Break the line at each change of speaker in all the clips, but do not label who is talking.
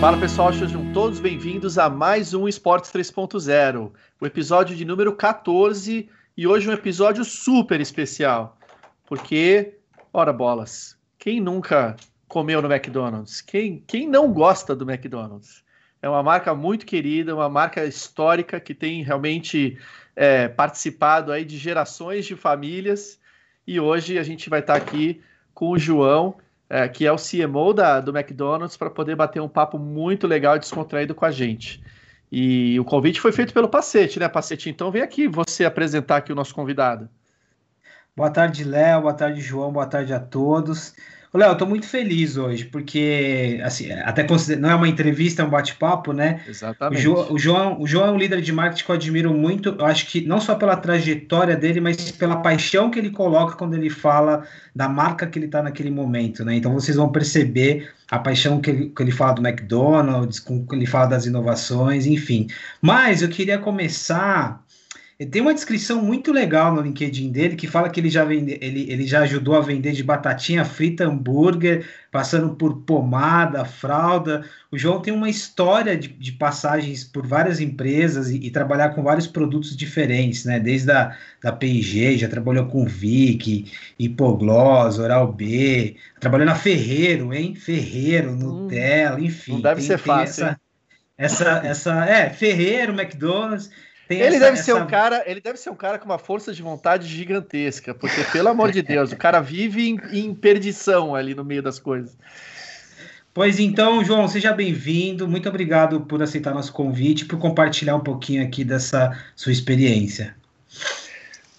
Fala pessoal, sejam todos bem-vindos a mais um Esportes 3.0, o episódio de número 14 e hoje um episódio super especial, porque, ora bolas, quem nunca comeu no McDonald's? Quem, quem não gosta do McDonald's? É uma marca muito querida, uma marca histórica que tem realmente é, participado aí de gerações de famílias e hoje a gente vai estar aqui com o João, é, que é o CMO da, do McDonald's, para poder bater um papo muito legal e descontraído com a gente. E o convite foi feito pelo Pacete, né, Pacete? Então vem aqui você apresentar aqui o nosso convidado.
Boa tarde, Léo. Boa tarde, João. Boa tarde a todos. Léo, eu tô muito feliz hoje, porque assim, até não é uma entrevista, é um bate-papo, né?
Exatamente.
O João, o, João, o João é um líder de marketing que eu admiro muito, eu acho que não só pela trajetória dele, mas pela paixão que ele coloca quando ele fala da marca que ele está naquele momento, né? Então vocês vão perceber a paixão que ele, que ele fala do McDonald's, com que ele fala das inovações, enfim. Mas eu queria começar tem uma descrição muito legal no LinkedIn dele que fala que ele já, vende, ele, ele já ajudou a vender de batatinha frita, hambúrguer, passando por pomada, fralda. O João tem uma história de, de passagens por várias empresas e, e, trabalhar com vários produtos diferentes, né? Desde a da P&G, já trabalhou com Vic, Hipogloss, Oral B, trabalhou na Ferreiro, hein? Ferreiro, hum. Nutella, hum, enfim.
Não deve tem, ser fácil.
Essa, essa, essa, é, Ferreiro, McDonald's
ele essa, deve ser essa... um cara, ele deve ser um cara com uma força de vontade gigantesca, porque pelo amor de Deus, o cara vive em, em perdição ali no meio das coisas.
Pois então, João, seja bem-vindo. Muito obrigado por aceitar nosso convite, por compartilhar um pouquinho aqui dessa sua experiência.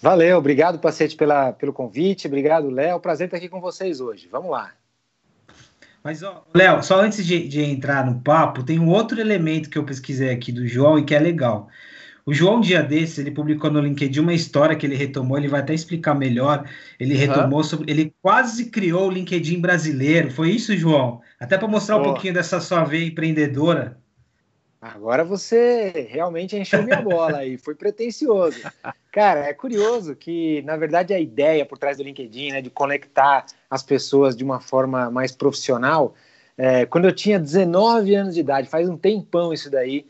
Valeu, obrigado, Pacete, pela, pelo convite. Obrigado, Léo. Prazer estar aqui com vocês hoje. Vamos lá.
Mas, Léo, só antes de, de entrar no papo, tem um outro elemento que eu pesquisei aqui do João e que é legal. O João, um dia desses, ele publicou no LinkedIn uma história que ele retomou, ele vai até explicar melhor. Ele uhum. retomou sobre. Ele quase criou o LinkedIn brasileiro. Foi isso, João? Até para mostrar um pouquinho dessa sua veia empreendedora.
Agora você realmente encheu minha bola aí, foi pretencioso. Cara, é curioso que, na verdade, a ideia por trás do LinkedIn, né, de conectar as pessoas de uma forma mais profissional, é, quando eu tinha 19 anos de idade, faz um tempão isso daí,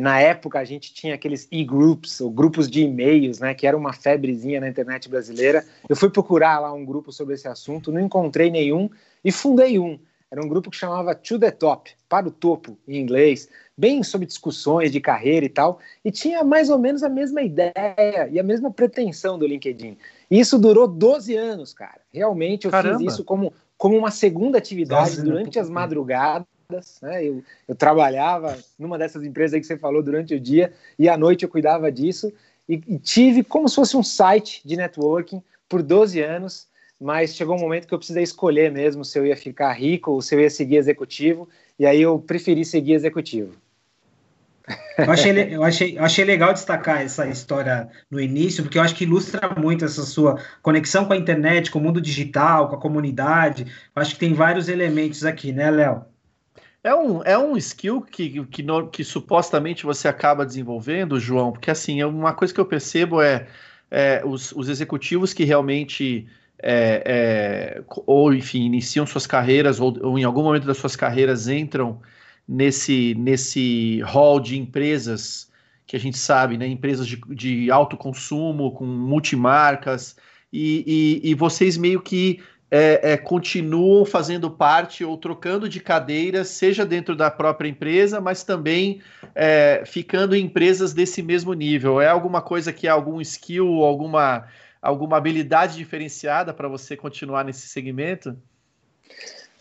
na época a gente tinha aqueles e-groups, ou grupos de e-mails, né, que era uma febrezinha na internet brasileira. Eu fui procurar lá um grupo sobre esse assunto, não encontrei nenhum e fundei um. Era um grupo que chamava To The Top, para o topo, em inglês, bem sobre discussões de carreira e tal, e tinha mais ou menos a mesma ideia e a mesma pretensão do LinkedIn. E isso durou 12 anos, cara. Realmente eu Caramba. fiz isso como, como uma segunda atividade Nossa, durante as madrugadas né? Eu, eu trabalhava numa dessas empresas que você falou durante o dia e à noite eu cuidava disso e, e tive como se fosse um site de networking por 12 anos, mas chegou um momento que eu precisei escolher mesmo se eu ia ficar rico ou se eu ia seguir executivo, e aí eu preferi seguir executivo.
Eu achei, eu, achei, eu achei legal destacar essa história no início, porque eu acho que ilustra muito essa sua conexão com a internet, com o mundo digital, com a comunidade. Eu acho que tem vários elementos aqui, né, Léo?
É um, é um skill que, que, no, que supostamente você acaba desenvolvendo, João, porque assim, é uma coisa que eu percebo é, é os, os executivos que realmente é, é, ou enfim, iniciam suas carreiras, ou, ou, em algum momento das suas carreiras entram nesse, nesse hall de empresas que a gente sabe, né? Empresas de, de alto consumo, com multimarcas, e, e, e vocês meio que é, é, continuam fazendo parte ou trocando de cadeiras, seja dentro da própria empresa, mas também é, ficando em empresas desse mesmo nível. É alguma coisa que é algum skill, alguma, alguma habilidade diferenciada para você continuar nesse segmento?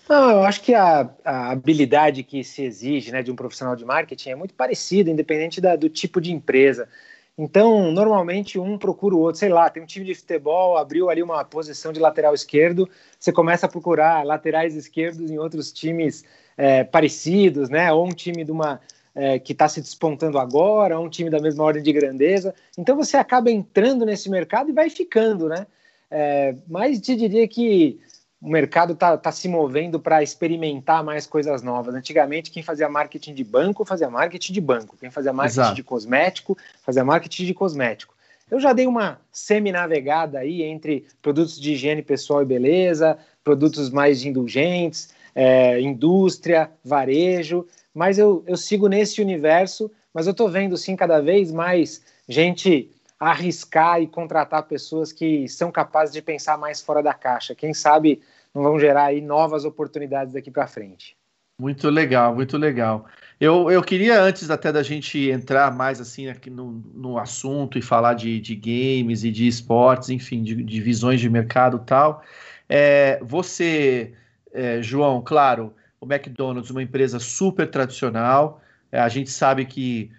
Não, eu acho que a, a, habilidade que se exige né, de um profissional de marketing é muito parecida, independente da, do tipo de empresa. Então, normalmente um procura o outro, sei lá, tem um time de futebol, abriu ali uma posição de lateral esquerdo, você começa a procurar laterais esquerdos em outros times é, parecidos, né? Ou um time de uma é, que está se despontando agora, ou um time da mesma ordem de grandeza. Então você acaba entrando nesse mercado e vai ficando, né? É, mas te diria que o mercado está tá se movendo para experimentar mais coisas novas. Antigamente, quem fazia marketing de banco fazia marketing de banco, quem fazia marketing Exato. de cosmético fazia marketing de cosmético. Eu já dei uma semi-navegada aí entre produtos de higiene pessoal e beleza, produtos mais indulgentes, é, indústria, varejo, mas eu, eu sigo nesse universo, mas eu estou vendo sim cada vez mais gente arriscar e contratar pessoas que são capazes de pensar mais fora da caixa. Quem sabe vão gerar aí novas oportunidades daqui para frente.
Muito legal, muito legal. Eu, eu queria, antes até da gente entrar mais assim aqui no, no assunto e falar de, de games e de esportes, enfim, de, de visões de mercado e tal, é, você, é, João, claro, o McDonald's, uma empresa super tradicional, é, a gente sabe que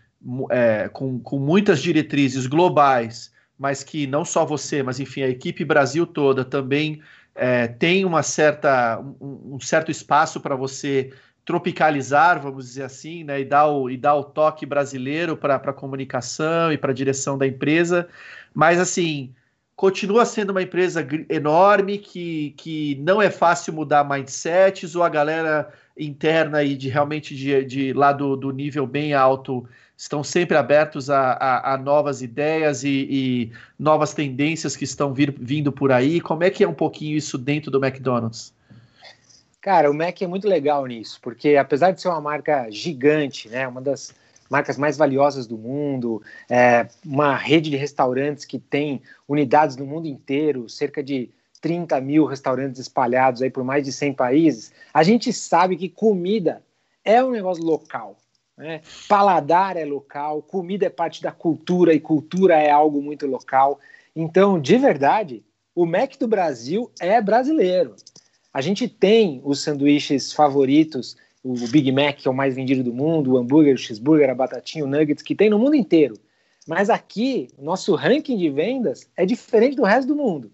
é, com, com muitas diretrizes globais, mas que não só você, mas enfim, a equipe Brasil toda também é, tem uma certa, um, um certo espaço para você tropicalizar, vamos dizer assim, né, e dar o, e dar o toque brasileiro para a comunicação e para a direção da empresa, mas assim, continua sendo uma empresa enorme que, que não é fácil mudar mindsets, ou a galera interna e de realmente de, de lá do, do nível bem alto estão sempre abertos a, a, a novas ideias e, e, novas tendências que estão vir, vindo por aí. Como é que é um pouquinho isso dentro do McDonald's?
Cara, o Mac é muito legal nisso, porque apesar de ser uma marca gigante, né, uma das marcas mais valiosas do mundo, é, uma rede de restaurantes que tem unidades no mundo inteiro, cerca de 30 mil restaurantes espalhados aí por mais de 100 países, a gente sabe que comida é um negócio local. Né? Paladar é local, comida é parte da cultura e cultura é algo muito local. Então, de verdade, o Mac do Brasil é brasileiro. A gente tem os sanduíches favoritos, o Big Mac, que é o mais vendido do mundo, o hambúrguer, o cheeseburger, a batatinha, o nuggets, que tem no mundo inteiro. Mas aqui, nosso ranking de vendas é diferente do resto do mundo.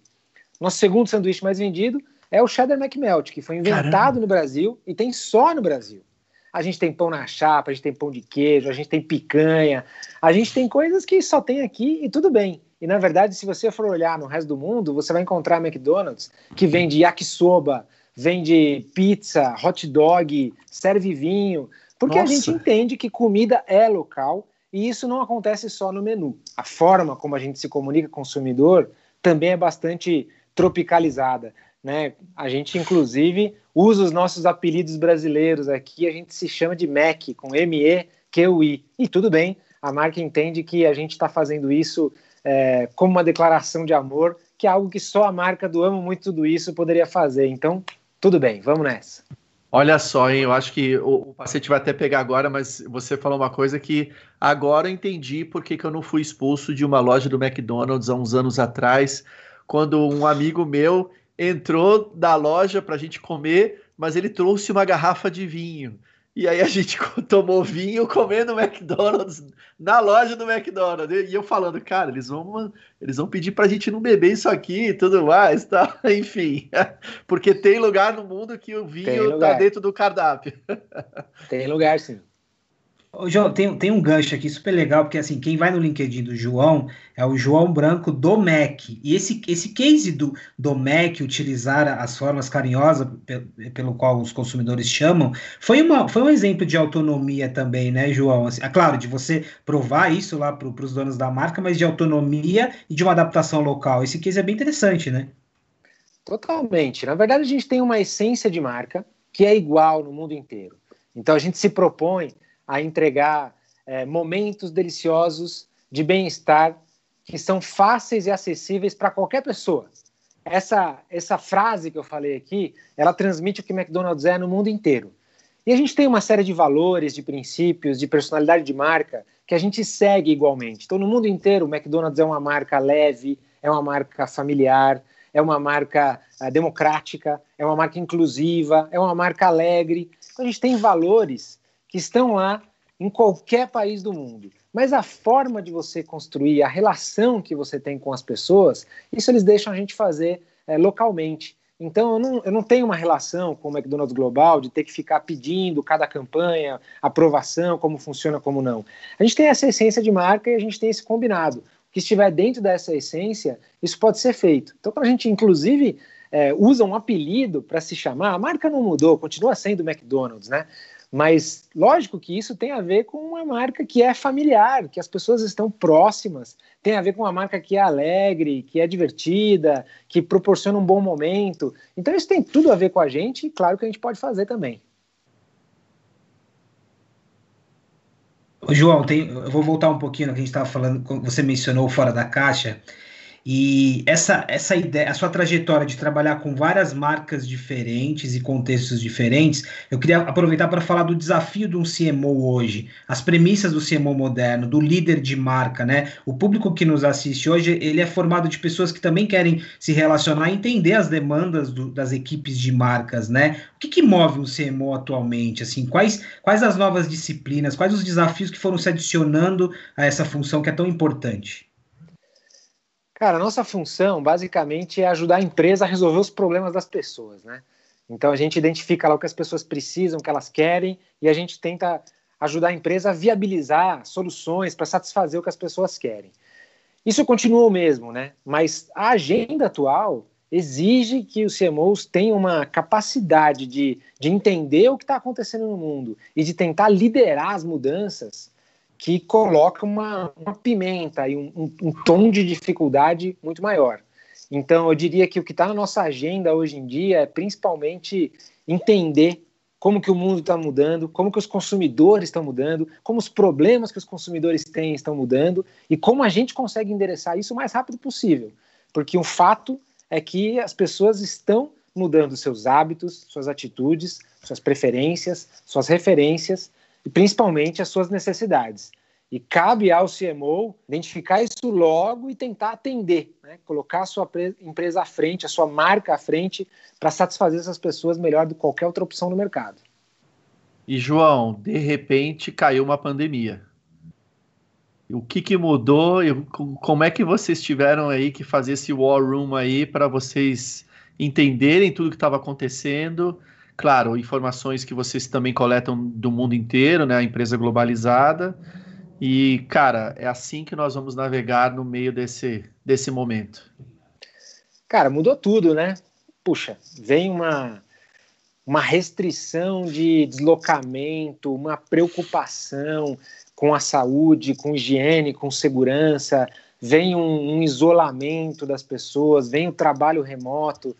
Nosso segundo sanduíche mais vendido é o Cheddar McMelt, que foi inventado Caramba. no Brasil e tem só no Brasil. A gente tem pão na chapa, a gente tem pão de queijo, a gente tem picanha, a gente tem coisas que só tem aqui e tudo bem. E na verdade, se você for olhar no resto do mundo, você vai encontrar McDonald's que vende yakisoba, vende pizza, hot dog, serve vinho, porque Nossa. a gente entende que comida é local e isso não acontece só no menu. A forma como a gente se comunica com o consumidor também é bastante tropicalizada. Né? A gente, inclusive, usa os nossos apelidos brasileiros aqui, a gente se chama de MEC, com M-E-Q-U-I. E tudo bem, a marca entende que a gente está fazendo isso é, como uma declaração de amor, que é algo que só a marca do Amo Muito Tudo Isso poderia fazer. Então, tudo bem, vamos nessa.
Olha só, hein? Eu acho que o, o paciente vai até pegar agora, mas você falou uma coisa que agora eu entendi por que, que eu não fui expulso de uma loja do McDonald's há uns anos atrás, quando um amigo meu entrou da loja para a gente comer, mas ele trouxe uma garrafa de vinho. E aí a gente tomou vinho comendo McDonald's na loja do McDonald's. E eu falando, cara, eles vão, eles vão pedir pra gente não beber isso aqui e tudo mais, tá? Enfim. Porque tem lugar no mundo que o vinho tá dentro do cardápio.
Tem lugar, sim.
Ô, João, tem, tem um gancho aqui super legal, porque assim, quem vai no LinkedIn do João é o João Branco do MEC. E esse, esse case do, do MEC utilizar as formas carinhosas pelo qual os consumidores chamam, foi, uma, foi um exemplo de autonomia também, né, João? Assim, é claro, de você provar isso lá para os donos da marca, mas de autonomia e de uma adaptação local. Esse case é bem interessante, né?
Totalmente. Na verdade, a gente tem uma essência de marca que é igual no mundo inteiro. Então a gente se propõe a entregar é, momentos deliciosos de bem-estar que são fáceis e acessíveis para qualquer pessoa. Essa, essa frase que eu falei aqui, ela transmite o que McDonald's é no mundo inteiro. E a gente tem uma série de valores, de princípios, de personalidade de marca que a gente segue igualmente. Então, no mundo inteiro, o McDonald's é uma marca leve, é uma marca familiar, é uma marca uh, democrática, é uma marca inclusiva, é uma marca alegre. Então, a gente tem valores que estão lá em qualquer país do mundo. Mas a forma de você construir, a relação que você tem com as pessoas, isso eles deixam a gente fazer é, localmente. Então, eu não, eu não tenho uma relação com o McDonald's Global de ter que ficar pedindo cada campanha, aprovação, como funciona, como não. A gente tem essa essência de marca e a gente tem esse combinado. O que estiver dentro dessa essência, isso pode ser feito. Então, quando a gente, inclusive, é, usa um apelido para se chamar, a marca não mudou, continua sendo McDonald's, né? Mas lógico que isso tem a ver com uma marca que é familiar, que as pessoas estão próximas, tem a ver com uma marca que é alegre, que é divertida, que proporciona um bom momento. Então isso tem tudo a ver com a gente e claro que a gente pode fazer também.
João, tem, eu vou voltar um pouquinho no que a gente estava falando, você mencionou fora da caixa, e essa, essa ideia, a sua trajetória de trabalhar com várias marcas diferentes e contextos diferentes, eu queria aproveitar para falar do desafio de um CMO hoje, as premissas do CMO moderno, do líder de marca, né? O público que nos assiste hoje, ele é formado de pessoas que também querem se relacionar e entender as demandas do, das equipes de marcas, né? O que, que move um CMO atualmente? Assim, quais, quais as novas disciplinas, quais os desafios que foram se adicionando a essa função que é tão importante?
Cara, a nossa função basicamente é ajudar a empresa a resolver os problemas das pessoas, né? Então a gente identifica lá o que as pessoas precisam, o que elas querem, e a gente tenta ajudar a empresa a viabilizar soluções para satisfazer o que as pessoas querem. Isso continua o mesmo, né? Mas a agenda atual exige que os CMOs tenham uma capacidade de, de entender o que está acontecendo no mundo e de tentar liderar as mudanças que coloca uma, uma pimenta e um, um, um, tom de dificuldade muito maior. Então, eu diria que o que está na nossa agenda hoje em dia é principalmente entender como que o mundo está mudando, como que os consumidores estão mudando, como os problemas que os consumidores têm estão mudando e como a gente consegue endereçar isso o mais rápido possível. Porque o fato é que as pessoas estão mudando seus hábitos, suas atitudes, suas preferências, suas referências, e principalmente as suas necessidades. E cabe ao CMO identificar isso logo e tentar atender, né? colocar a sua empresa à frente, a sua marca à frente, para satisfazer essas pessoas melhor do que qualquer outra opção no mercado.
E João, de repente caiu uma pandemia. O que, que mudou e como é que vocês tiveram aí que fazer esse war room aí para vocês entenderem tudo que estava acontecendo claro, informações que vocês também coletam do mundo inteiro, né? A empresa globalizada. E, cara, é assim que nós vamos navegar no meio desse, desse momento.
Cara, mudou tudo, né? Puxa, vem uma, uma restrição de deslocamento, uma preocupação com a saúde, com higiene, com segurança, vem um, um isolamento das pessoas, vem o trabalho remoto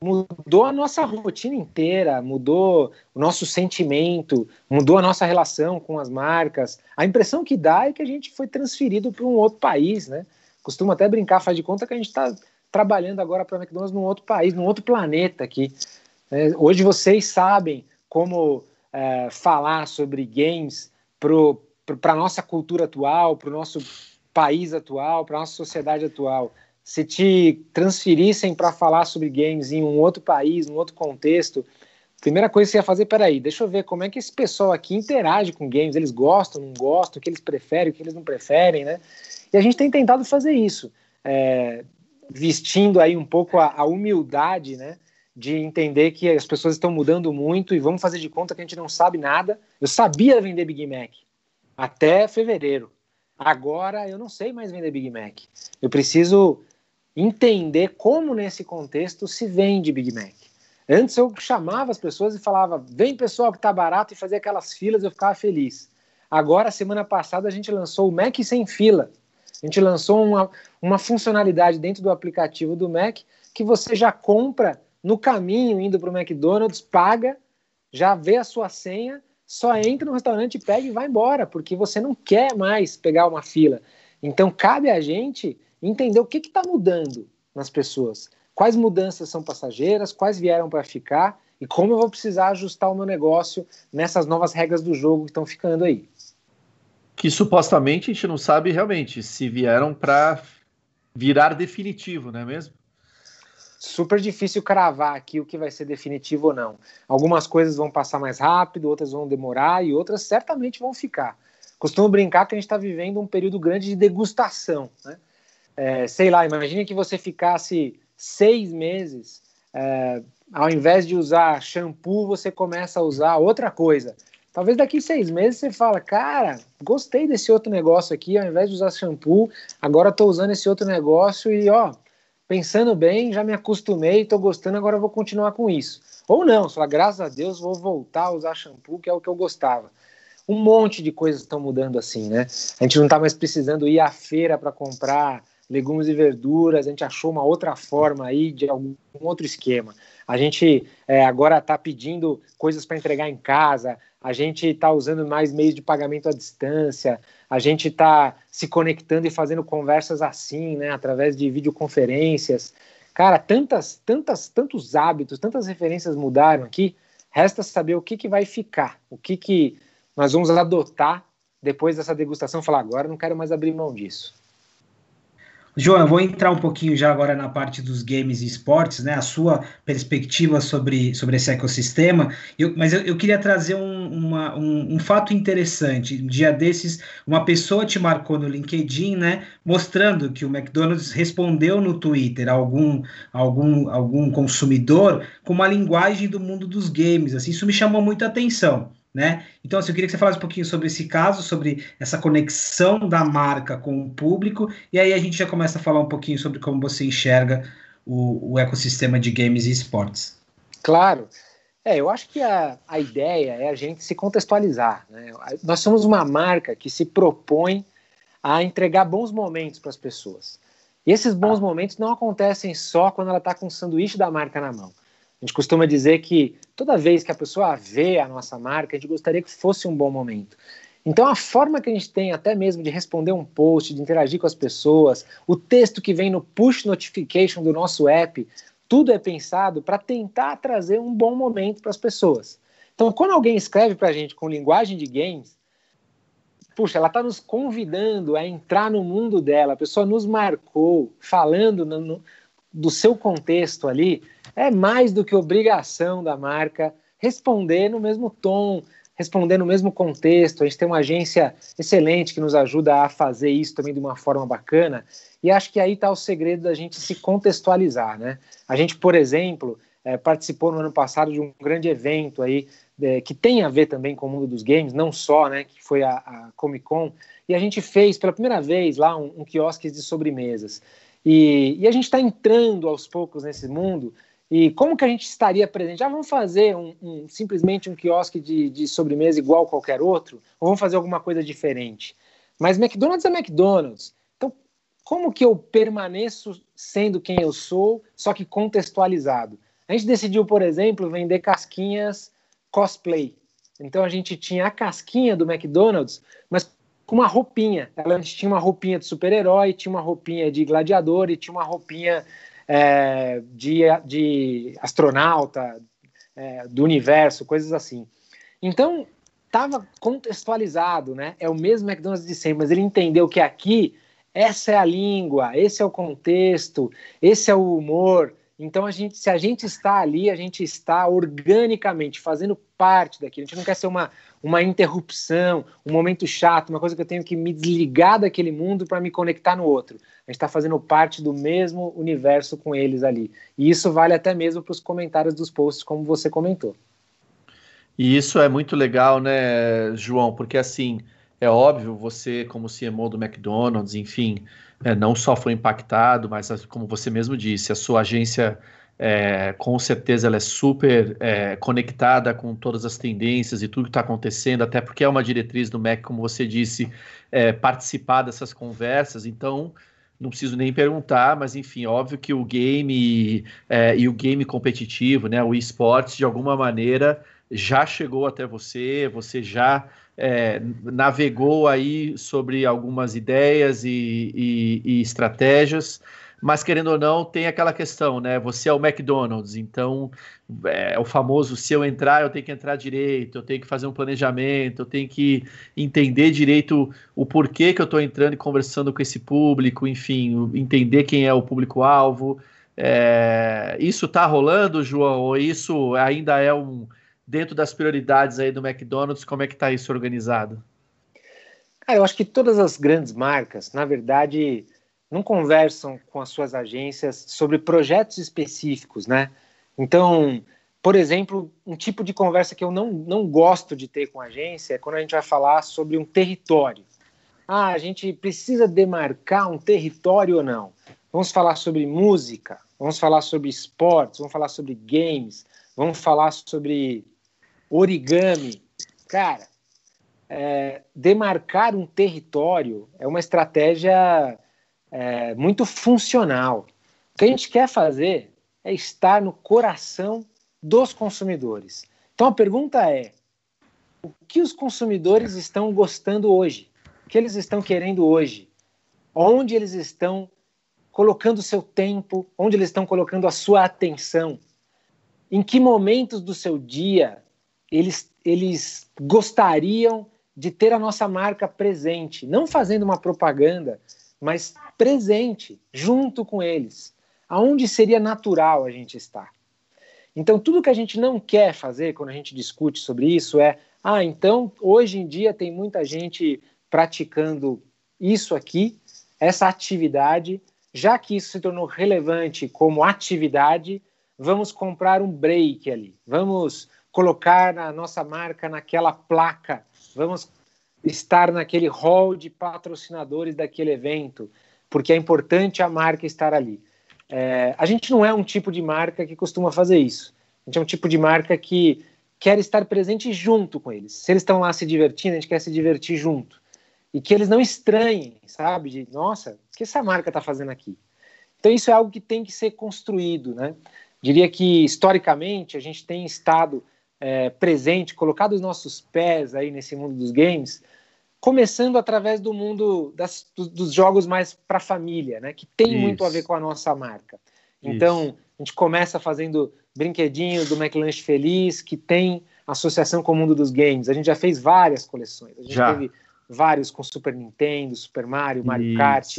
mudou a nossa rotina inteira, mudou o nosso sentimento, mudou a nossa relação com as marcas. A impressão que dá é que a gente foi transferido para um outro país, né? Costumo até brincar, faz de conta que a gente está trabalhando agora para a McDonald's num outro país, num outro planeta aqui. É, hoje vocês sabem como é, falar sobre games para a nossa cultura atual, para o nosso país atual, para a nossa sociedade atual se te transferissem para falar sobre games em um outro país, num outro contexto, primeira coisa que você ia fazer, peraí, deixa eu ver como é que esse pessoal aqui interage com games, eles gostam, não gostam, o que eles preferem, o que eles não preferem, né? E a gente tem tentado fazer isso, é, vestindo aí um pouco a, a humildade, né? de entender que as pessoas estão mudando muito e vamos fazer de conta que a gente não sabe nada. Eu sabia vender Big Mac até fevereiro. Agora eu não sei mais vender Big Mac. Eu preciso entender como nesse contexto se vende Big Mac. Antes eu chamava as pessoas e falava: vem pessoal que tá barato e fazia aquelas filas, eu ficava feliz. Agora, semana passada, a gente lançou o Mac sem fila. A gente lançou uma, uma funcionalidade dentro do aplicativo do Mac que você já compra no caminho indo para o McDonald's, paga, já vê a sua senha, só entra no restaurante, pega e vai embora, porque você não quer mais pegar uma fila. Então, cabe a gente entender o que está mudando nas pessoas. Quais mudanças são passageiras, quais vieram para ficar e como eu vou precisar ajustar o meu negócio nessas novas regras do jogo que estão ficando aí.
Que supostamente a gente não sabe realmente se vieram para virar definitivo, não é mesmo?
Super difícil cravar aqui o que vai ser definitivo ou não. Algumas coisas vão passar mais rápido, outras vão demorar e outras certamente vão ficar. Costumo brincar que a gente está vivendo um período grande de degustação. Né? É, sei lá, imagine que você ficasse seis meses, é, ao invés de usar shampoo, você começa a usar outra coisa. Talvez daqui seis meses você fala, cara, gostei desse outro negócio aqui, ao invés de usar shampoo, agora estou usando esse outro negócio e ó, pensando bem, já me acostumei, estou gostando, agora vou continuar com isso. Ou não, só graças a Deus vou voltar a usar shampoo, que é o que eu gostava. Um monte de coisas estão mudando assim, né? A gente não está mais precisando ir à feira para comprar legumes e verduras, a gente achou uma outra forma aí de algum outro esquema. A gente é, agora está pedindo coisas para entregar em casa, a gente está usando mais meios de pagamento à distância, a gente está se conectando e fazendo conversas assim, né, através de videoconferências. Cara, tantas, tantas, tantos hábitos, tantas referências mudaram aqui. Resta saber o que, que vai ficar, o que, que nós vamos adotar depois dessa degustação. Falar agora, não quero mais abrir mão disso.
João, eu vou entrar um pouquinho já agora na parte dos games e esportes, né? A sua perspectiva sobre, sobre esse ecossistema. Eu, mas eu, eu queria trazer um, uma, um, um, fato interessante. Um dia desses, uma pessoa te marcou no LinkedIn, né? Mostrando que o McDonald's respondeu no Twitter a algum, algum, algum consumidor com uma linguagem do mundo dos games. Assim, isso me chamou muita atenção. Né? Então, assim, eu queria que você falasse um pouquinho sobre esse caso, sobre essa conexão da marca com o público, e aí a gente já começa a falar um pouquinho sobre como você enxerga o, o ecossistema de games e esportes.
Claro. É, eu acho que a, a ideia é a gente se contextualizar. Né? Nós somos uma marca que se propõe a entregar bons momentos para as pessoas. E esses bons momentos não acontecem só quando ela está com o sanduíche da marca na mão. A gente costuma dizer que toda vez que a pessoa vê a nossa marca, a gente gostaria que fosse um bom momento. Então, a forma que a gente tem até mesmo de responder um post, de interagir com as pessoas, o texto que vem no push notification do nosso app, tudo é pensado para tentar trazer um bom momento para as pessoas. Então, quando alguém escreve para a gente com linguagem de games, puxa, ela está nos convidando a entrar no mundo dela, a pessoa nos marcou, falando no, no, do seu contexto ali, é mais do que obrigação da marca responder no mesmo tom, responder no mesmo contexto. A gente tem uma agência excelente que nos ajuda a fazer isso também de uma forma bacana. E acho que aí está o segredo da gente se contextualizar, né? A gente, por exemplo, é, participou no ano passado de um grande evento aí é, que tem a ver também com o mundo dos games, não só, né? Que foi a, a Comic Con. E a gente fez pela primeira vez lá um, um quiosque de sobremesas. E, e a gente está entrando aos poucos nesse mundo e como que a gente estaria presente? Já vamos fazer um, um, simplesmente um quiosque de, de sobremesa igual qualquer outro? Ou vamos fazer alguma coisa diferente? Mas McDonald's é McDonald's. Então, como que eu permaneço sendo quem eu sou, só que contextualizado? A gente decidiu, por exemplo, vender casquinhas cosplay. Então a gente tinha a casquinha do McDonald's, mas com uma roupinha. A gente tinha uma roupinha de super-herói, tinha uma roupinha de gladiador e tinha uma roupinha é, de, de astronauta, é, do universo, coisas assim. Então, estava contextualizado, né? É o mesmo McDonald's de sempre, mas ele entendeu que aqui essa é a língua, esse é o contexto, esse é o humor, então, a gente, se a gente está ali, a gente está organicamente fazendo parte daquilo. A gente não quer ser uma, uma interrupção, um momento chato, uma coisa que eu tenho que me desligar daquele mundo para me conectar no outro. A gente está fazendo parte do mesmo universo com eles ali. E isso vale até mesmo para os comentários dos posts, como você comentou.
E isso é muito legal, né, João? Porque assim, é óbvio, você, como CMO do McDonald's, enfim, é, não só foi impactado, mas como você mesmo disse, a sua agência é, com certeza ela é super é, conectada com todas as tendências e tudo que está acontecendo, até porque é uma diretriz do MEC, como você disse, é, participar dessas conversas, então não preciso nem perguntar, mas enfim, óbvio que o game é, e o game competitivo, né, o esportes, de alguma maneira já chegou até você, você já é, navegou aí sobre algumas ideias e, e, e, estratégias, mas querendo ou não, tem aquela questão, né? Você é o McDonald's, então é o famoso se eu entrar, eu tenho que entrar direito, eu tenho que fazer um planejamento, eu tenho que entender direito o porquê que eu estou entrando e conversando com esse público, enfim, entender quem é o público-alvo. É, isso está rolando, João, ou isso ainda é um dentro das prioridades aí do McDonald's, como é que está isso organizado?
Cara, eu acho que todas as grandes marcas, na verdade, não conversam com as suas agências sobre projetos específicos, né? Então, por exemplo, um tipo de conversa que eu não, não gosto de ter com a agência é quando a gente vai falar sobre um território. Ah, a gente precisa demarcar um território ou não? Vamos falar sobre música, vamos falar sobre esportes, vamos falar sobre games, vamos falar sobre origami. Cara, é, demarcar um território é uma estratégia é, muito funcional. O que a gente quer fazer é estar no coração dos consumidores. Então a pergunta é: o que os consumidores estão gostando hoje? O que eles estão querendo hoje? Onde eles estão colocando seu tempo? Onde eles estão colocando a sua atenção? Em que momentos do seu dia eles, eles gostariam de ter a nossa marca presente? Não fazendo uma propaganda, mas presente, junto com eles. Aonde seria natural a gente estar? Então, tudo que a gente não quer fazer quando a gente discute sobre isso é: ah, então hoje em dia tem muita gente praticando isso aqui, essa atividade, já que isso se tornou relevante como atividade, vamos comprar um break ali, vamos colocar a nossa marca naquela placa, vamos estar naquele hall de patrocinadores daquele evento, porque é importante a marca estar ali. É, a gente não é um tipo de marca que costuma fazer isso. A gente é um tipo de marca que quer estar presente junto com eles. Se eles estão lá se divertindo, a gente quer se divertir junto. E que eles não estranhem, sabe? De, nossa, o que essa marca está fazendo aqui? Então, isso é algo que tem que ser construído, né? Diria que, historicamente, a gente tem estado é, presente, colocado os nossos pés aí nesse mundo dos games, começando através do mundo das, dos jogos mais para família, né? Que tem isso. muito a ver com a nossa marca. Então, isso. a gente começa fazendo brinquedinhos do McLanche Feliz, que tem associação com o mundo dos games. A gente já fez várias coleções. A gente já. teve vários com Super Nintendo, Super Mario, Mario Isso. Kart,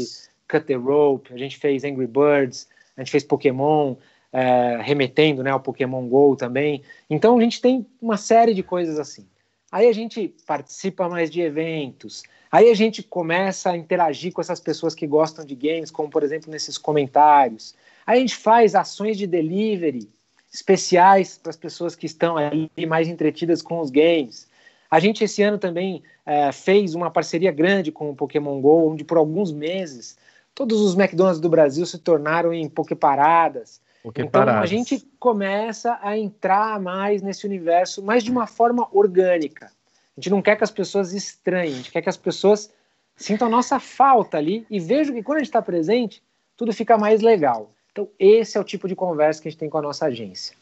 Cut the Rope. A gente fez Angry Birds, a gente fez Pokémon, é, remetendo né, ao Pokémon Go também. Então a gente tem uma série de coisas assim. Aí a gente participa mais de eventos. Aí a gente começa a interagir com essas pessoas que gostam de games, como por exemplo nesses comentários. Aí a gente faz ações de delivery especiais para as pessoas que estão ali mais entretidas com os games. A gente esse ano também é, fez uma parceria grande com o Pokémon Go, onde por alguns meses todos os McDonald's do Brasil se tornaram em Poképaradas. Então a gente começa a entrar mais nesse universo, mas de uma forma orgânica. A gente não quer que as pessoas estranhem, a gente quer que as pessoas sintam a nossa falta ali e vejam que quando a gente está presente, tudo fica mais legal. Então, esse é o tipo de conversa que a gente tem com a nossa agência.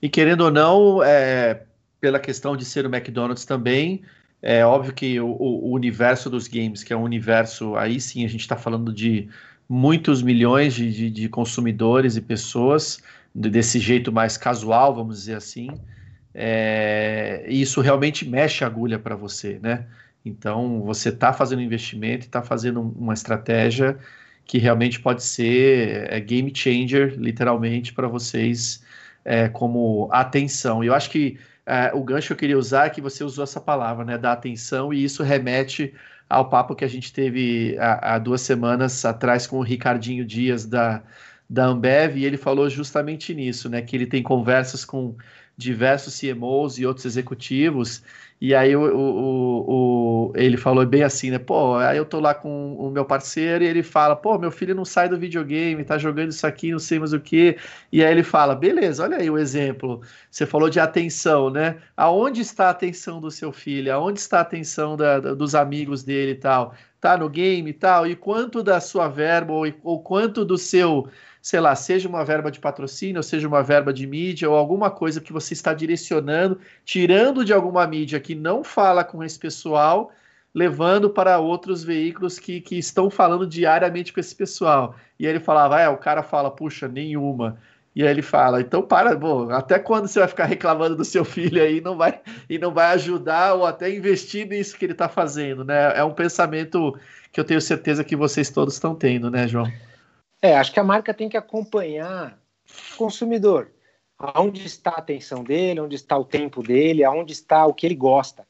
E querendo ou não, é, pela questão de ser o McDonald's também, é óbvio que o, o, universo dos games, que é um universo, aí sim a gente está falando de muitos milhões de, de, de, consumidores e pessoas, desse jeito mais casual, vamos dizer assim, é, isso realmente mexe a agulha para você, né? Então, você está fazendo investimento, está fazendo uma estratégia que realmente pode ser é, game changer, literalmente, para vocês é, como atenção. E eu acho que é, o gancho que eu queria usar é que você usou essa palavra, né, da atenção, e isso remete ao papo que a gente teve há, duas semanas atrás com o Ricardinho Dias da, da Ambev, e ele falou justamente nisso, né, que ele tem conversas com diversos CMOs e outros executivos, e aí o, o, o, ele falou bem assim, né? Pô, aí eu tô lá com o meu parceiro e ele fala, pô, meu filho não sai do videogame, tá jogando isso aqui, não sei mais o que. E aí ele fala, beleza, olha aí o exemplo. Você falou de atenção, né? Aonde está a atenção do seu filho? Aonde está a atenção da, da, dos amigos dele e tal? Tá no game e tal? E quanto da sua verba ou, ou quanto do seu sei lá, seja uma verba de patrocínio, ou seja uma verba de mídia, ou alguma coisa que você está direcionando, tirando de alguma mídia que não fala com esse pessoal, levando para outros veículos que, que estão falando diariamente com esse pessoal. E ele falava, é, o cara fala, puxa, nenhuma. E aí ele fala, então para, bom, até quando você vai ficar reclamando do seu filho aí não vai, e não vai ajudar ou até investir nisso que ele está fazendo, né? É um pensamento que eu tenho certeza que vocês todos estão tendo, né, João?
É, acho que a marca tem que acompanhar o consumidor. Aonde está a atenção dele, onde está o tempo dele, aonde está o que ele gosta.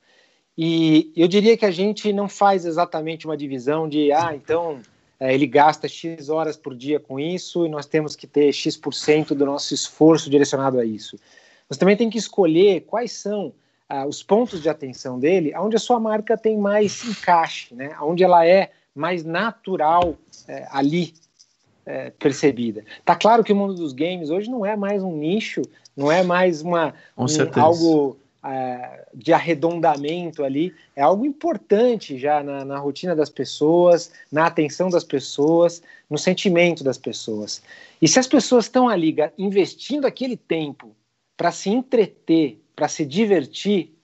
E eu diria que a gente não faz exatamente uma divisão de, ah, então é, ele gasta X horas por dia com isso e nós temos que ter X% do nosso esforço direcionado a isso. Nós também tem que escolher quais são ah, os pontos de atenção dele, onde a sua marca tem mais encaixe, né? onde ela é mais natural é, ali é, percebida. Tá claro que o mundo dos games hoje não é mais um nicho, não é mais uma um, algo uh, de arredondamento ali é algo importante já na, na rotina das pessoas, na atenção das pessoas, no sentimento das pessoas. E se as pessoas estão ali investindo aquele tempo para se entreter, para se divertir,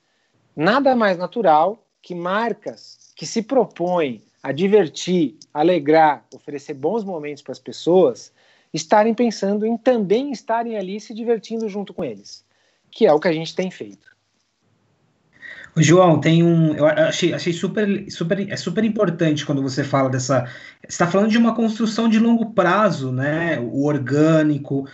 nada mais natural que marcas que se propõem a divertir, alegrar, oferecer bons momentos para as pessoas, estarem pensando em também estarem ali se divertindo junto com eles, que é o que a gente tem feito.
João, tem um. Eu achei, achei super, super, é super importante quando você fala dessa. Você está falando de uma construção de longo prazo, né? O orgânico,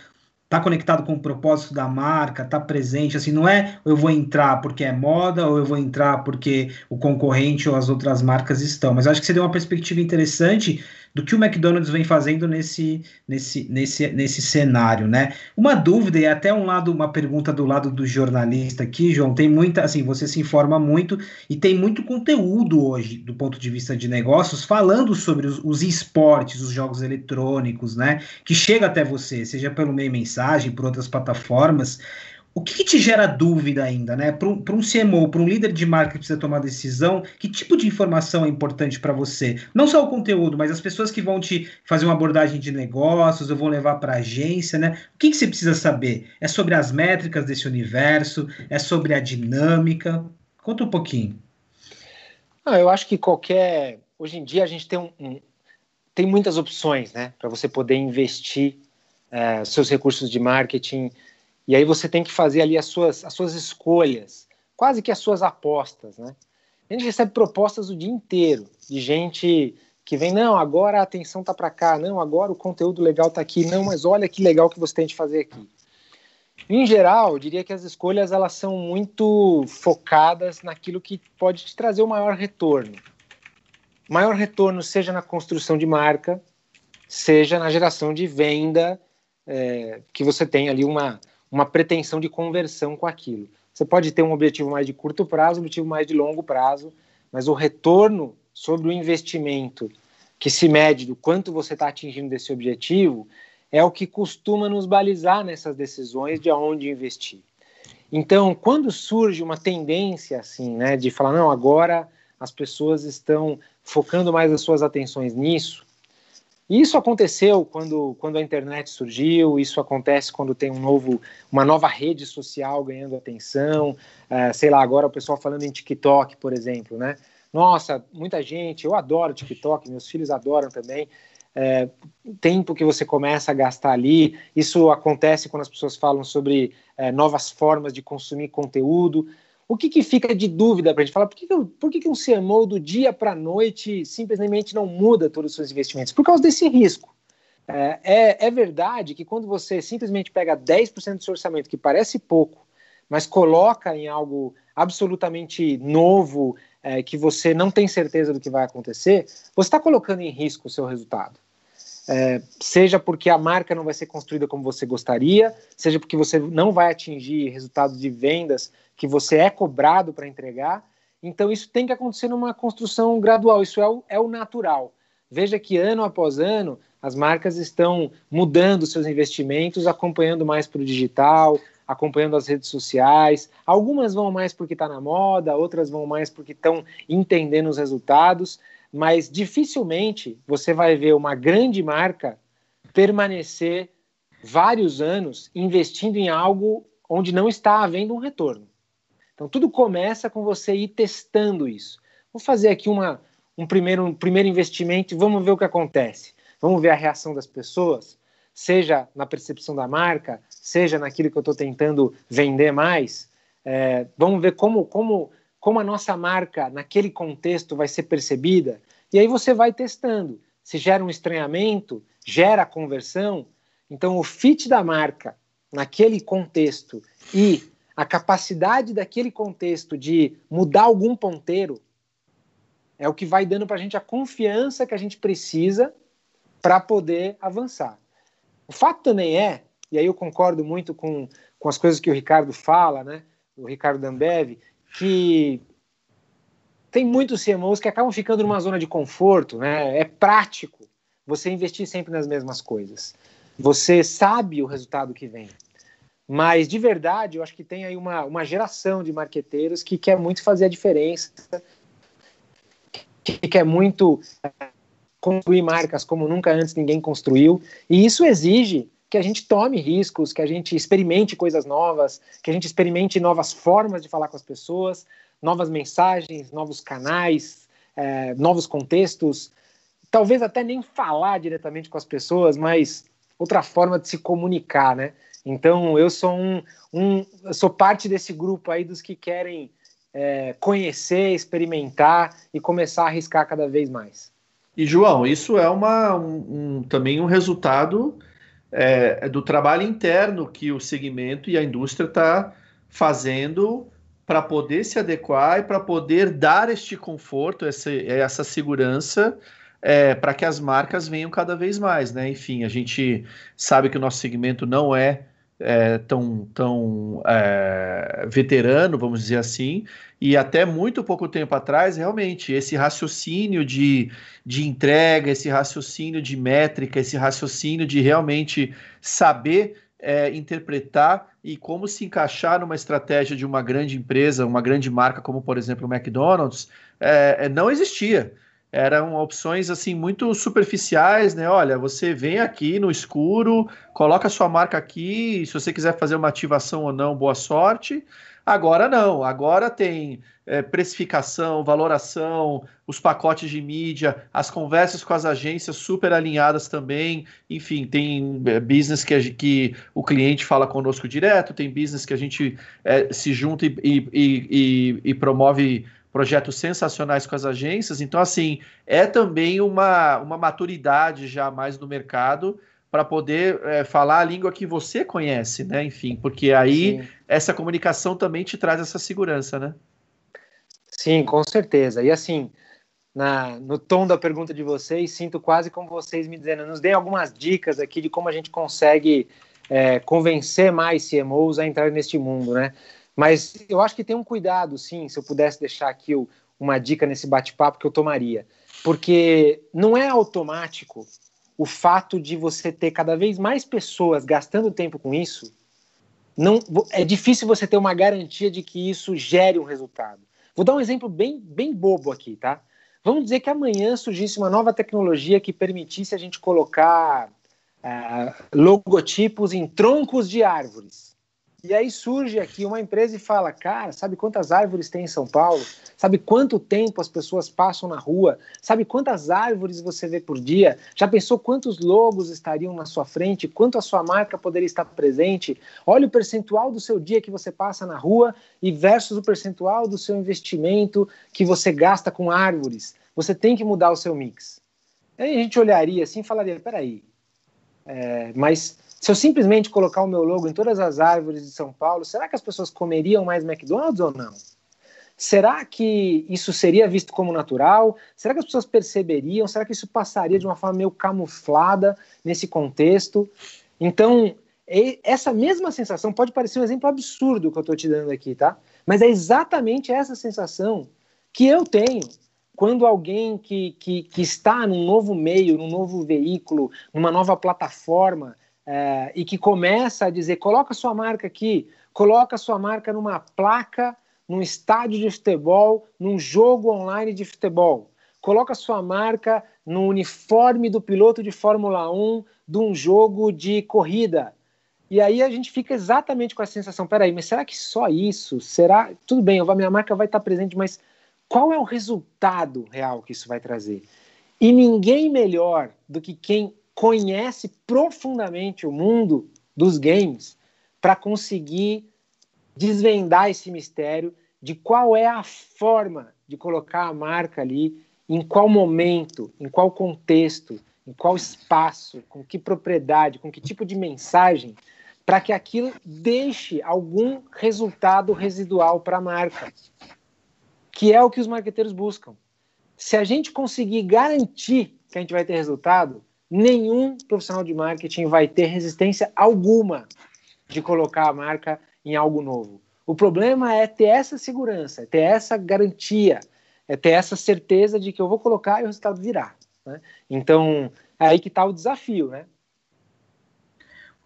tá conectado com o propósito da marca, tá presente, assim, não é eu vou entrar porque é moda ou eu vou entrar porque o concorrente ou as outras marcas estão, mas acho que você deu uma perspectiva interessante do que o McDonald's vem fazendo nesse, nesse, nesse, nesse cenário, né? Uma dúvida e até um lado, uma pergunta do lado do jornalista aqui, João, tem muita, assim, você se informa muito e tem muito conteúdo hoje do ponto de vista de negócios falando sobre os, os esportes, os jogos eletrônicos, né? Que chega até você, seja pelo meio mensagem, por outras plataformas. O que, que, te gera dúvida ainda, né? Para um, um CMO, para um líder de marca que precisa tomar decisão, que tipo de informação é importante para você? Não só o conteúdo, mas as pessoas que vão te fazer uma abordagem de negócios, ou vão levar para a agência, né? O que, que você precisa saber? É sobre as métricas desse universo? É sobre a dinâmica? Conta um pouquinho.
Ah, eu acho que qualquer. Hoje em dia a gente tem um, um... tem muitas opções, né? Para você poder investir é, seus recursos de marketing e aí você tem que fazer ali as suas, as suas escolhas, quase que as suas apostas, né? A gente recebe propostas o dia inteiro de gente que vem, não, agora a atenção tá para cá, não, agora o conteúdo legal tá aqui, não, mas olha que legal que você tem de fazer aqui. Em geral, eu diria que as escolhas elas são muito focadas naquilo que pode te trazer o maior retorno. Maior retorno seja na construção de marca, seja na geração de venda, é, que você tem ali uma, uma pretensão de conversão com aquilo. Você pode ter um objetivo mais de curto prazo, um objetivo mais de longo prazo, mas o retorno sobre o investimento que se mede do quanto você está atingindo desse objetivo é o que costuma nos balizar nessas decisões de aonde investir. Então, quando surge uma tendência assim, né, de falar não, agora as pessoas estão focando mais as suas atenções nisso, isso aconteceu quando, quando a internet surgiu, isso acontece quando tem um novo, uma nova rede social ganhando atenção, uh, sei lá, agora o pessoal falando em TikTok, por exemplo, né? Nossa, muita gente, eu adoro TikTok, meus filhos adoram também. É, tempo que você começa a gastar ali, isso acontece quando as pessoas falam sobre é, novas formas de consumir conteúdo. O que, que fica de dúvida para a gente falar? Por que, que, por que, que um CMO do dia para a noite simplesmente não muda todos os seus investimentos? Por causa desse risco. É, é, é verdade que quando você simplesmente pega 10% do seu orçamento, que parece pouco, mas coloca em algo absolutamente novo, é, que você não tem certeza do que vai acontecer, você está colocando em risco o seu resultado. É, seja porque a marca não vai ser construída como você gostaria, seja porque você não vai atingir resultados de vendas que você é cobrado para entregar. Então, isso tem que acontecer numa construção gradual, isso é o, é o natural. Veja que ano após ano as marcas estão mudando seus investimentos, acompanhando mais para o digital, acompanhando as redes sociais. Algumas vão mais porque está na moda, outras vão mais porque estão entendendo os resultados mas dificilmente você vai ver uma grande marca permanecer vários anos investindo em algo onde não está havendo um retorno. Então tudo começa com você ir testando isso. Vou fazer aqui uma, um, primeiro, um primeiro investimento e vamos ver o que acontece. Vamos ver a reação das pessoas, seja na percepção da marca, seja naquilo que eu estou tentando vender mais. É, vamos ver como, como como a nossa marca naquele contexto vai ser percebida, e aí você vai testando. Se gera um estranhamento, gera conversão, então o fit da marca naquele contexto e a capacidade daquele contexto de mudar algum ponteiro é o que vai dando para a gente a confiança que a gente precisa para poder avançar. O fato também é, e aí eu concordo muito com, com as coisas que o Ricardo fala, né? O Ricardo Dambev, que tem muitos CMOs que acabam ficando numa zona de conforto, né? É prático você investir sempre nas mesmas coisas. Você sabe o resultado que vem. Mas, de verdade, eu acho que tem aí uma, uma geração de marqueteiros que quer muito fazer a diferença, que quer muito eh, construir marcas como nunca antes ninguém construiu. E isso exige que a gente tome riscos, que a gente experimente coisas novas, que a gente experimente novas formas de falar com as pessoas, novas mensagens, novos canais, é, novos contextos. Talvez até nem falar diretamente com as pessoas, mas outra forma de se comunicar, né? Então, eu sou um, um eu sou parte desse grupo aí dos que querem é, conhecer, experimentar e começar a arriscar cada vez mais.
E João, isso é uma, um, um, também um resultado é, do trabalho interno que o segmento e a indústria está fazendo para poder se adequar e para poder dar este conforto, essa, essa segurança é, para que as marcas venham cada vez mais, né? Enfim, a gente sabe que o nosso segmento não é é, tão, tão é, veterano, vamos dizer assim, e até muito pouco tempo atrás, realmente, esse raciocínio de, de entrega, esse raciocínio de métrica, esse raciocínio de realmente saber é, interpretar e como se encaixar numa estratégia de uma grande empresa, uma grande marca, como por exemplo o McDonald's, é, é, não existia eram opções assim muito superficiais, né? Olha, você vem aqui no escuro, coloca sua marca aqui, se você quiser fazer uma ativação ou não, boa sorte. Agora não, agora tem é, precificação, valoração, os pacotes de mídia, as conversas com as agências super alinhadas também. Enfim, tem é, business que, a, que o cliente fala conosco direto, tem business que a gente é, se junta e, e, e, e promove projetos sensacionais com as agências. Então, assim, é também uma, uma maturidade já mais no mercado para poder é, falar a língua que você conhece, né? Enfim, porque aí Sim. essa comunicação também te traz essa segurança, né?
Sim, com certeza. E assim, na, no tom da pergunta de vocês, sinto quase como vocês me dizendo, nos deem algumas dicas aqui de como a gente consegue é, convencer mais CMOs a entrar neste mundo, né? Mas eu acho que tem um cuidado, sim, se eu pudesse deixar aqui uma dica nesse bate-papo que eu tomaria. Porque não é automático o fato de você ter cada vez mais pessoas gastando tempo com isso. Não, é difícil você ter uma garantia de que isso gere um resultado. Vou dar um exemplo bem, bem bobo aqui, tá? Vamos dizer que amanhã surgisse uma nova tecnologia que permitisse a gente colocar uh, logotipos em troncos de árvores. E aí surge aqui uma empresa e fala: Cara, sabe quantas árvores tem em São Paulo? Sabe quanto tempo as pessoas passam na rua? Sabe quantas árvores você vê por dia? Já pensou quantos logos estariam na sua frente? Quanto a sua marca poderia estar presente? Olha o percentual do seu dia que você passa na rua e versus o percentual do seu investimento que você gasta com árvores. Você tem que mudar o seu mix. Aí a gente olharia assim e falaria: Peraí, é, mas se eu simplesmente colocar o meu logo em todas as árvores de São Paulo, será que as pessoas comeriam mais McDonald's ou não? Será que isso seria visto como natural? Será que as pessoas perceberiam? Será que isso passaria de uma forma meio camuflada nesse contexto? Então, essa mesma sensação pode parecer um exemplo absurdo que eu estou te dando aqui, tá? Mas é exatamente essa sensação que eu tenho quando alguém que, que, que está num novo meio, num novo veículo, numa nova plataforma, é, e que começa a dizer: coloca sua marca aqui, coloca sua marca numa placa, num estádio de futebol, num jogo online de futebol. Coloca sua marca no uniforme do piloto de Fórmula 1 de um jogo de corrida. E aí a gente fica exatamente com a sensação: peraí, mas será que só isso? Será? Tudo bem, a minha marca vai estar presente, mas qual é o resultado real que isso vai trazer? E ninguém melhor do que quem conhece profundamente o mundo dos games para conseguir desvendar esse mistério de qual é a forma de colocar a marca ali, em qual momento, em qual contexto, em qual espaço, com que propriedade, com que tipo de mensagem, para que aquilo deixe algum resultado residual para a marca, que é o que os marqueteiros buscam. Se a gente conseguir garantir que a gente vai ter resultado, nenhum profissional de marketing vai ter resistência alguma de colocar a marca em algo novo. O problema é ter essa segurança, é ter essa garantia, é ter essa certeza de que eu vou colocar e o resultado virá. Né? Então, é aí que está o desafio, né?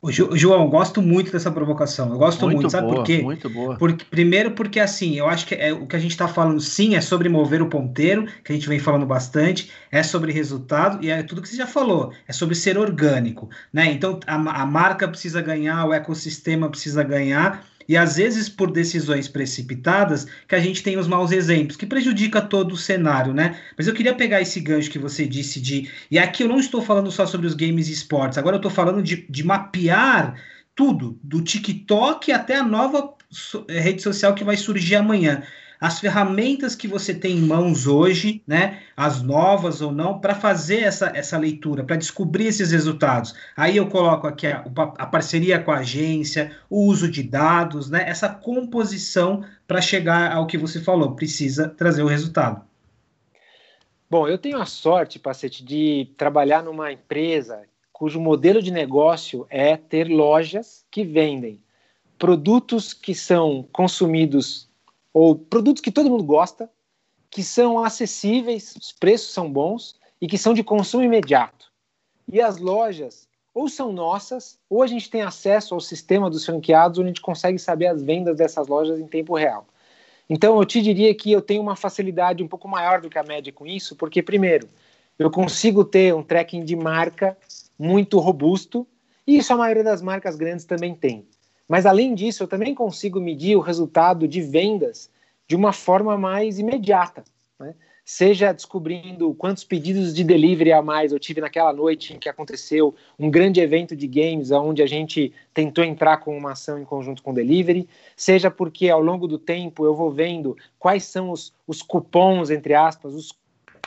João, gosto muito dessa provocação. Eu gosto muito, muito sabe
boa,
por quê?
Muito boa.
Porque, primeiro, porque assim, eu acho que é, o que a gente está falando sim é sobre mover o ponteiro, que a gente vem falando bastante, é sobre resultado e é tudo que você já falou, é sobre ser orgânico, né? Então a, a marca precisa ganhar, o ecossistema precisa ganhar, e às vezes por decisões precipitadas que a gente tem os maus exemplos, que prejudica todo o cenário, né? Mas eu queria pegar esse gancho que você disse de. E aqui eu não estou falando só sobre os games e esportes, agora eu estou falando de, de mapear tudo, do TikTok até a nova rede social que vai surgir amanhã as ferramentas que você tem em mãos hoje, né, as novas ou não, para fazer essa, essa leitura, para descobrir esses resultados. Aí eu coloco aqui a, a, parceria com a agência, o uso de dados, né, essa composição para chegar ao que você falou, precisa trazer o resultado.
Bom, eu tenho a sorte, Pacete, de trabalhar numa empresa cujo modelo de negócio é ter lojas que vendem produtos que são consumidos ou produtos que todo mundo gosta, que são acessíveis, os preços são bons e que são de consumo imediato. E as lojas ou são nossas, ou a gente tem acesso ao sistema dos franqueados, onde a gente consegue saber as vendas dessas lojas em tempo real. Então, eu te diria que eu tenho uma facilidade um pouco maior do que a média com isso, porque, primeiro, eu consigo ter um tracking de marca muito robusto, e isso a maioria das marcas grandes também tem. Mas além disso, eu também consigo medir o resultado de vendas de uma forma mais imediata. Né? Seja descobrindo quantos pedidos de delivery a mais eu tive naquela noite em que aconteceu um grande evento de games, onde a gente tentou entrar com uma ação em conjunto com o delivery, seja porque ao longo do tempo eu vou vendo quais são os, os cupons, entre aspas, os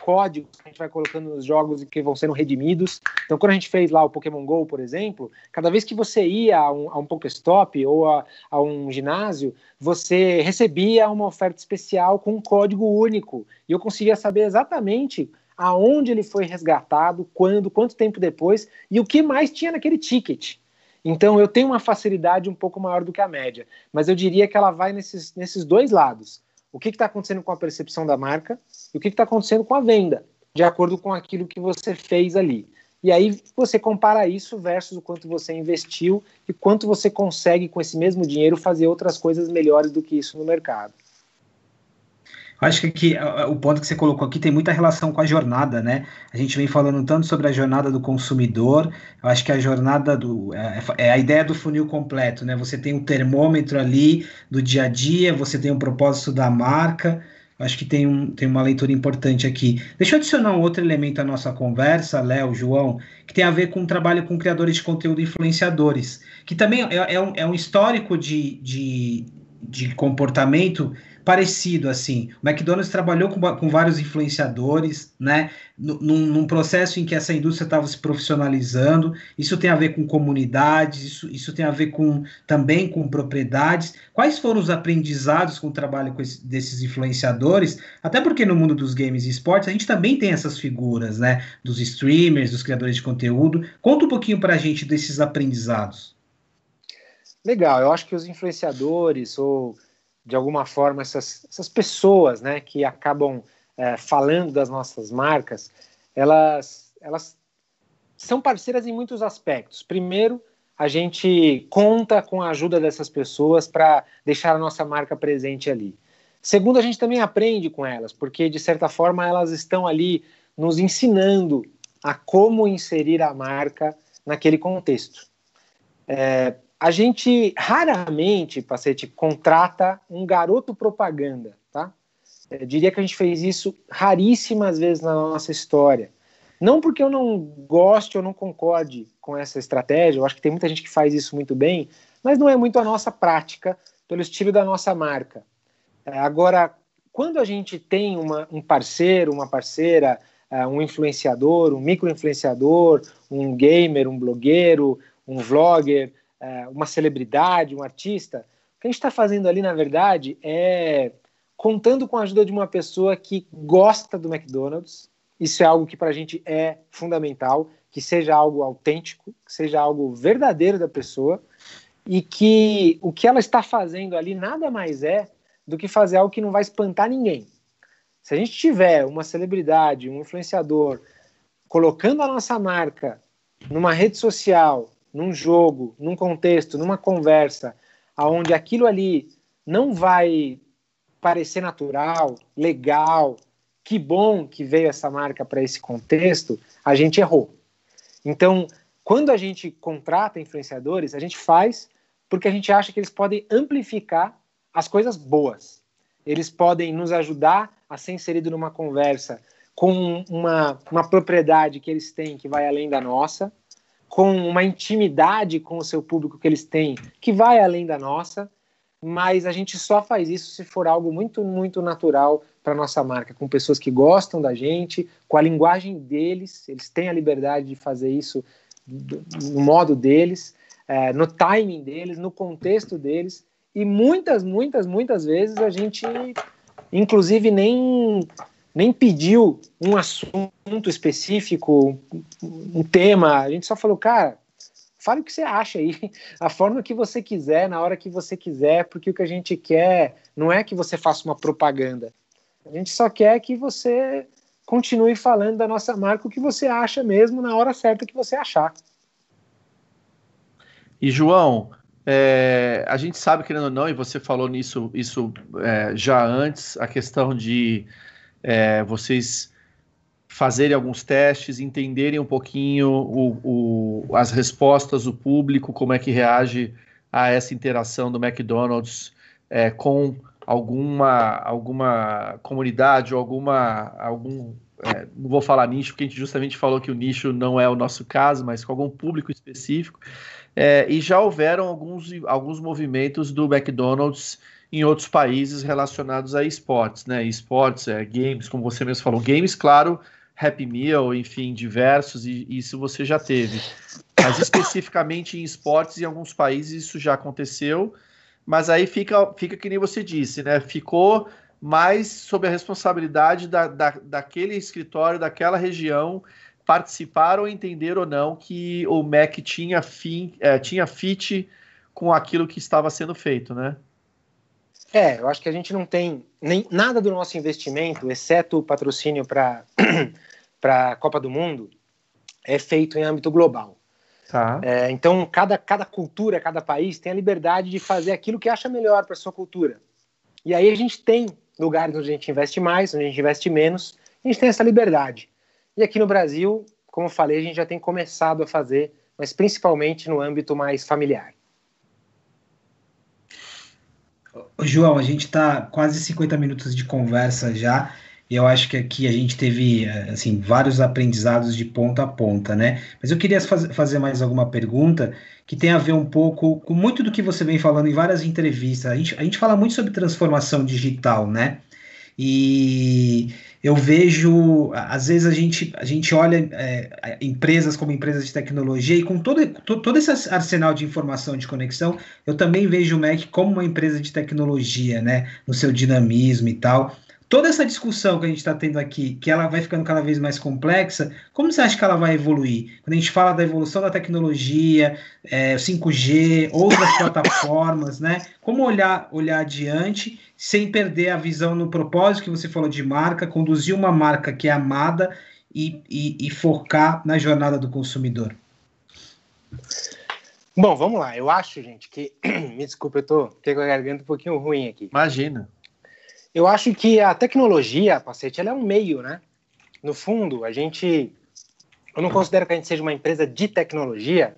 códigos que a gente vai colocando nos jogos e que vão sendo redimidos. Então, quando a gente fez lá o Pokémon GO, por exemplo, cada vez que você ia a um, a um Pokéstop ou a, a um ginásio, você recebia uma oferta especial com um código único. E eu conseguia saber exatamente aonde ele foi resgatado, quando, quanto tempo depois e o que mais tinha naquele ticket. Então eu tenho uma facilidade um pouco maior do que a média, mas eu diria que ela vai nesses, nesses dois lados o que está acontecendo com a percepção da marca e o que está acontecendo com a venda, de acordo com aquilo que você fez ali. E aí você compara isso versus o quanto você investiu e quanto você consegue com esse mesmo dinheiro fazer outras coisas melhores do que isso no mercado.
Acho que aqui, o ponto que você colocou aqui tem muita relação com a jornada, né? A gente vem falando tanto sobre a jornada do consumidor, eu acho que a jornada do. É, é a ideia do funil completo, né? Você tem o um termômetro ali do dia a dia, você tem o um propósito da marca. Acho que tem, um, tem uma leitura importante aqui. Deixa eu adicionar um outro elemento à nossa conversa, Léo, João, que tem a ver com o trabalho com criadores de conteúdo influenciadores, que também é, é, um, é um histórico de, de, de comportamento parecido assim. O McDonald's trabalhou com, com vários influenciadores, né? Num, num processo em que essa indústria estava se profissionalizando. Isso tem a ver com comunidades, isso, isso tem a ver com também com propriedades. Quais foram os aprendizados com o trabalho com esse, desses influenciadores? Até porque no mundo dos games e esportes a gente também tem essas figuras, né? Dos streamers, dos criadores de conteúdo. Conta um pouquinho para a gente desses aprendizados.
Legal, eu acho que os influenciadores ou de alguma forma, essas, essas pessoas né, que acabam é, falando das nossas marcas, elas, elas são parceiras em muitos aspectos. Primeiro, a gente conta com a ajuda dessas pessoas para deixar a nossa marca presente ali. Segundo, a gente também aprende com elas, porque de certa forma elas estão ali nos ensinando a como inserir a marca naquele contexto. É, a gente raramente, Pacete, contrata um garoto propaganda, tá? Eu diria que a gente fez isso raríssimas vezes na nossa história. Não porque eu não goste ou não concorde com essa estratégia, eu acho que tem muita gente que faz isso muito bem, mas não é muito a nossa prática pelo estilo da nossa marca. É, agora, quando a gente tem uma, um parceiro, uma parceira, uh, um influenciador, um micro-influenciador, um gamer, um blogueiro, um vlogger, é, uma celebridade, um artista, o que a gente está fazendo ali, na verdade, é contando com a ajuda de uma pessoa que gosta do McDonald's. Isso é algo que para a gente é fundamental, que seja algo autêntico, que seja algo verdadeiro da pessoa e que o que ela está fazendo ali nada mais é do que fazer algo que não vai espantar ninguém. Se a gente tiver uma celebridade, um influenciador colocando a nossa marca numa rede social num jogo, num contexto, numa conversa, aonde aquilo ali não vai parecer natural, legal, que bom que veio essa marca para esse contexto, a gente errou. Então, quando a gente contrata influenciadores, a gente faz porque a gente acha que eles podem amplificar as coisas boas. Eles podem nos ajudar a ser inserido numa conversa com uma, uma propriedade que eles têm que vai além da nossa, com uma intimidade com o seu público que eles têm que vai além da nossa, mas a gente só faz isso se for algo muito, muito natural para nossa marca, com pessoas que gostam da gente, com a linguagem deles, eles têm a liberdade de fazer isso no modo deles, é, no timing deles, no contexto deles, e muitas, muitas, muitas vezes a gente, inclusive, nem, nem pediu um assunto específico, um tema, a gente só falou, cara, fale o que você acha aí, a forma que você quiser, na hora que você quiser, porque o que a gente quer não é que você faça uma propaganda, a gente só quer que você continue falando da nossa marca o que você acha mesmo na hora certa que você achar.
E João, é, a gente sabe, querendo ou não, e você falou nisso isso é, já antes, a questão de é, vocês fazerem alguns testes, entenderem um pouquinho o, o, as respostas do público, como é que reage a essa interação do McDonald's é, com alguma, alguma comunidade ou alguma algum é, não vou falar nicho porque a gente justamente falou que o nicho não é o nosso caso, mas com algum público específico. É, e já houveram alguns, alguns movimentos do McDonald's em outros países relacionados a esportes, né? Esportes, é, games, como você mesmo falou, games, claro, Happy Meal, enfim, diversos, e isso você já teve. Mas especificamente em esportes, em alguns países isso já aconteceu mas aí fica, fica que nem você disse, né? Ficou mais sob a responsabilidade da, da, daquele escritório, daquela região, participar ou entender ou não que o MEC tinha, fim, é, tinha fit com aquilo que estava sendo feito, né?
É, eu acho que a gente não tem nem nada do nosso investimento, exceto o patrocínio para a Copa do Mundo, é feito em âmbito global. Tá. É, então, cada, cada cultura, cada país tem a liberdade de fazer aquilo que acha melhor para sua cultura. E aí a gente tem lugares onde a gente investe mais, onde a gente investe menos, a gente tem essa liberdade. E aqui no Brasil, como eu falei, a gente já tem começado a fazer, mas principalmente no âmbito mais familiar.
João, a gente está quase 50 minutos de conversa já. E eu acho que aqui a gente teve assim vários aprendizados de ponta a ponta, né? Mas eu queria faz, fazer mais alguma pergunta que tem a ver um pouco com muito do que você vem falando em várias entrevistas. A gente, a gente fala muito sobre transformação digital, né? E eu vejo, às vezes a gente, a gente olha é, empresas como empresas de tecnologia e com todo, todo esse arsenal de informação, de conexão, eu também vejo o MEC como uma empresa de tecnologia, né? No seu dinamismo e tal toda essa discussão que a gente está tendo aqui, que ela vai ficando cada vez mais complexa, como você acha que ela vai evoluir? Quando a gente fala da evolução da tecnologia, é, 5G, outras plataformas, né? Como olhar, olhar adiante sem perder a visão no propósito que você falou de marca, conduzir uma marca que é amada e, e, e focar na jornada do consumidor?
Bom, vamos lá. Eu acho, gente, que. Me desculpa, eu tô com a garganta um pouquinho ruim aqui.
Imagina.
Eu acho que a tecnologia, Pacete, ela é um meio, né? No fundo, a gente. Eu não considero que a gente seja uma empresa de tecnologia,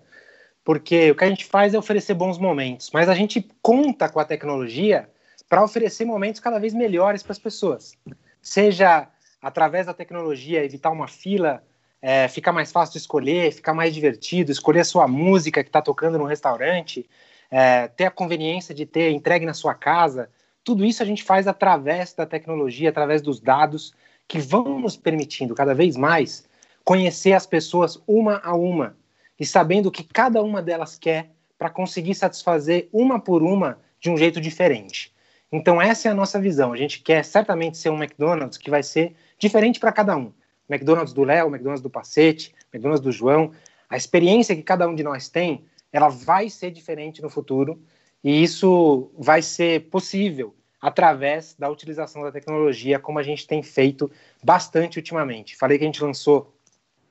porque o que a gente faz é oferecer bons momentos, mas a gente conta com a tecnologia para oferecer momentos cada vez melhores para as pessoas. Seja através da tecnologia evitar uma fila, é, ficar mais fácil de escolher, ficar mais divertido, escolher a sua música que está tocando no restaurante, é, ter a conveniência de ter entregue na sua casa, tudo isso a gente faz através da tecnologia, através dos dados que vão nos permitindo cada vez mais conhecer as pessoas uma a uma e sabendo o que cada uma delas quer para conseguir satisfazer uma por uma de um jeito diferente. Então essa é a nossa visão. A gente quer certamente ser um McDonald's que vai ser diferente para cada um. McDonald's do Léo, McDonald's do Pacete, McDonald's do João. A experiência que cada um de nós tem, ela vai ser diferente no futuro e isso vai ser possível através da utilização da tecnologia, como a gente tem feito bastante ultimamente. Falei que a gente lançou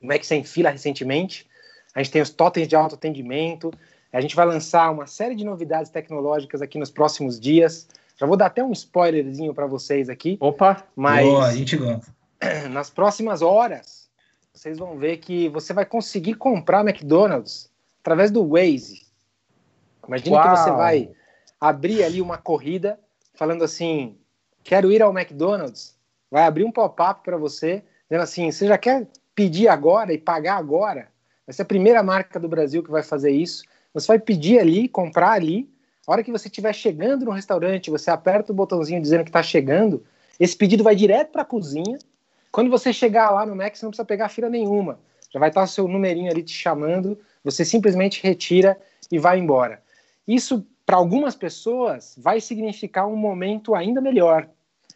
o Mac Sem Fila recentemente, a gente tem os totens de autoatendimento, a gente vai lançar uma série de novidades tecnológicas aqui nos próximos dias. Já vou dar até um spoilerzinho para vocês aqui.
Opa!
Mas Boa, a gente gosta.
Nas próximas horas, vocês vão ver que você vai conseguir comprar McDonald's através do Waze. Imagina que você vai abrir ali uma corrida falando assim: quero ir ao McDonald's. Vai abrir um pop-up para você, dizendo assim: você já quer pedir agora e pagar agora? Vai ser a primeira marca do Brasil que vai fazer isso. Você vai pedir ali, comprar ali. A hora que você estiver chegando no restaurante, você aperta o botãozinho dizendo que está chegando. Esse pedido vai direto para a cozinha. Quando você chegar lá no Mac, você não precisa pegar fila nenhuma. Já vai estar o seu numerinho ali te chamando. Você simplesmente retira e vai embora. Isso, para algumas pessoas, vai significar um momento ainda melhor.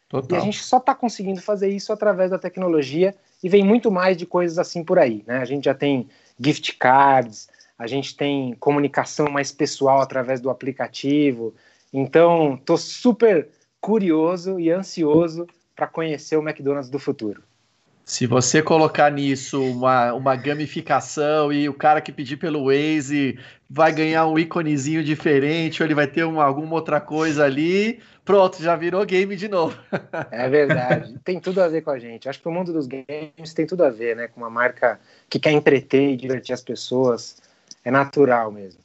Total. E a gente só está conseguindo fazer isso através da tecnologia e vem muito mais de coisas assim por aí. Né? A gente já tem gift cards, a gente tem comunicação mais pessoal através do aplicativo. Então, estou super curioso e ansioso para conhecer o McDonald's do futuro.
Se você colocar nisso uma, uma gamificação e o cara que pedir pelo Waze vai ganhar um íconezinho diferente, ou ele vai ter uma, alguma outra coisa ali, pronto, já virou game de novo.
É verdade. Tem tudo a ver com a gente. Acho que o mundo dos games tem tudo a ver, né? Com uma marca que quer entreter e divertir as pessoas. É natural mesmo.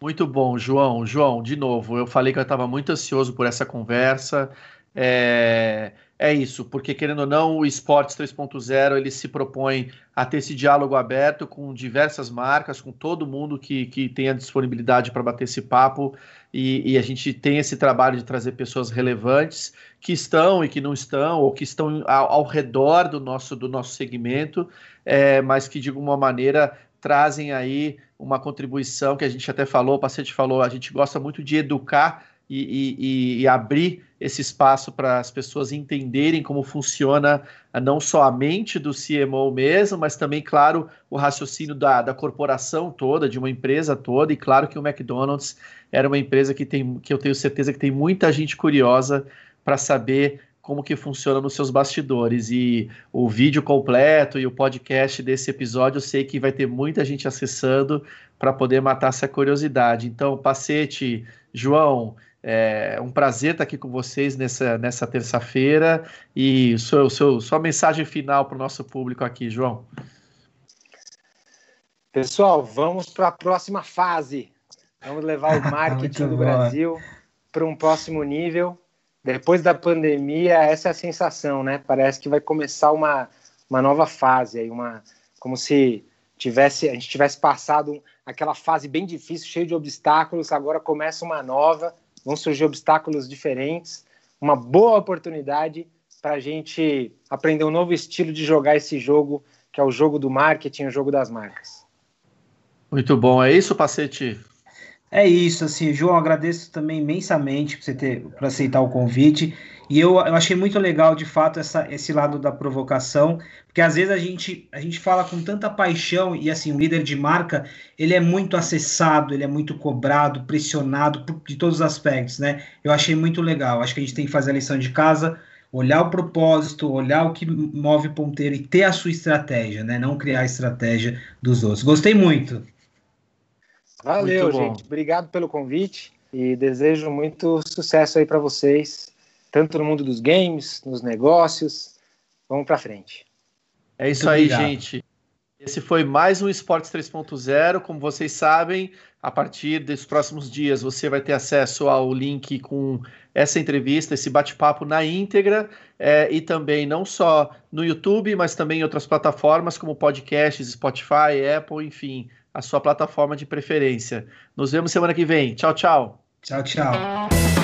Muito bom, João. João, de novo, eu falei que eu estava muito ansioso por essa conversa. É é isso, porque querendo ou não, o Esportes 3.0 ele se propõe a ter esse diálogo aberto com diversas marcas, com todo mundo que, que tem a disponibilidade para bater esse papo, e, e, a gente tem esse trabalho de trazer pessoas relevantes que estão e que não estão, ou que estão ao, ao redor do nosso, do nosso segmento, é, mas que de alguma maneira trazem aí uma contribuição que a gente até falou, o paciente falou, a gente gosta muito de educar e, e, e abrir esse espaço para as pessoas entenderem como funciona não só a mente do CMO mesmo, mas também, claro, o raciocínio da, da corporação toda, de uma empresa toda, e claro que o McDonald's era uma empresa que, tem, que eu tenho certeza que tem muita gente curiosa para saber como que funciona nos seus bastidores. E o vídeo completo e o podcast desse episódio, eu sei que vai ter muita gente acessando para poder matar essa curiosidade. Então, Pacete, João, é um prazer estar aqui com vocês nessa, nessa terça-feira. E seu, seu, sua mensagem final para o nosso público aqui, João.
Pessoal, vamos para a próxima fase. Vamos levar o marketing do Brasil para um próximo nível. Depois da pandemia, essa é a sensação, né? Parece que vai começar uma, uma nova fase, aí, uma, como se tivesse a gente tivesse passado aquela fase bem difícil, cheia de obstáculos, agora começa uma nova vão surgir obstáculos diferentes, uma boa oportunidade para a gente aprender um novo estilo de jogar esse jogo, que é o jogo do marketing, o jogo das marcas.
Muito bom, é isso, Pacete?
É isso, assim, João, agradeço também imensamente por você ter por aceitar o convite. E eu, eu achei muito legal, de fato, essa, esse lado da provocação, porque às vezes a gente, a gente fala com tanta paixão, e assim, o líder de marca, ele é muito acessado, ele é muito cobrado, pressionado por, de todos os aspectos, né? Eu achei muito legal. Acho que a gente tem que fazer a lição de casa, olhar o propósito, olhar o que move o ponteiro e ter a sua estratégia, né? Não criar a estratégia dos outros. Gostei muito.
Valeu, gente. Obrigado pelo convite e desejo muito sucesso aí para vocês, tanto no mundo dos games, nos negócios. Vamos para frente.
É isso muito aí, obrigado. gente. Esse foi mais um Esportes 3.0. Como vocês sabem, a partir dos próximos dias você vai ter acesso ao link com essa entrevista, esse bate-papo na íntegra, é, e também não só no YouTube, mas também em outras plataformas como podcasts, Spotify, Apple, enfim a sua plataforma de preferência. Nos vemos semana que vem. Tchau, tchau.
Tchau, tchau.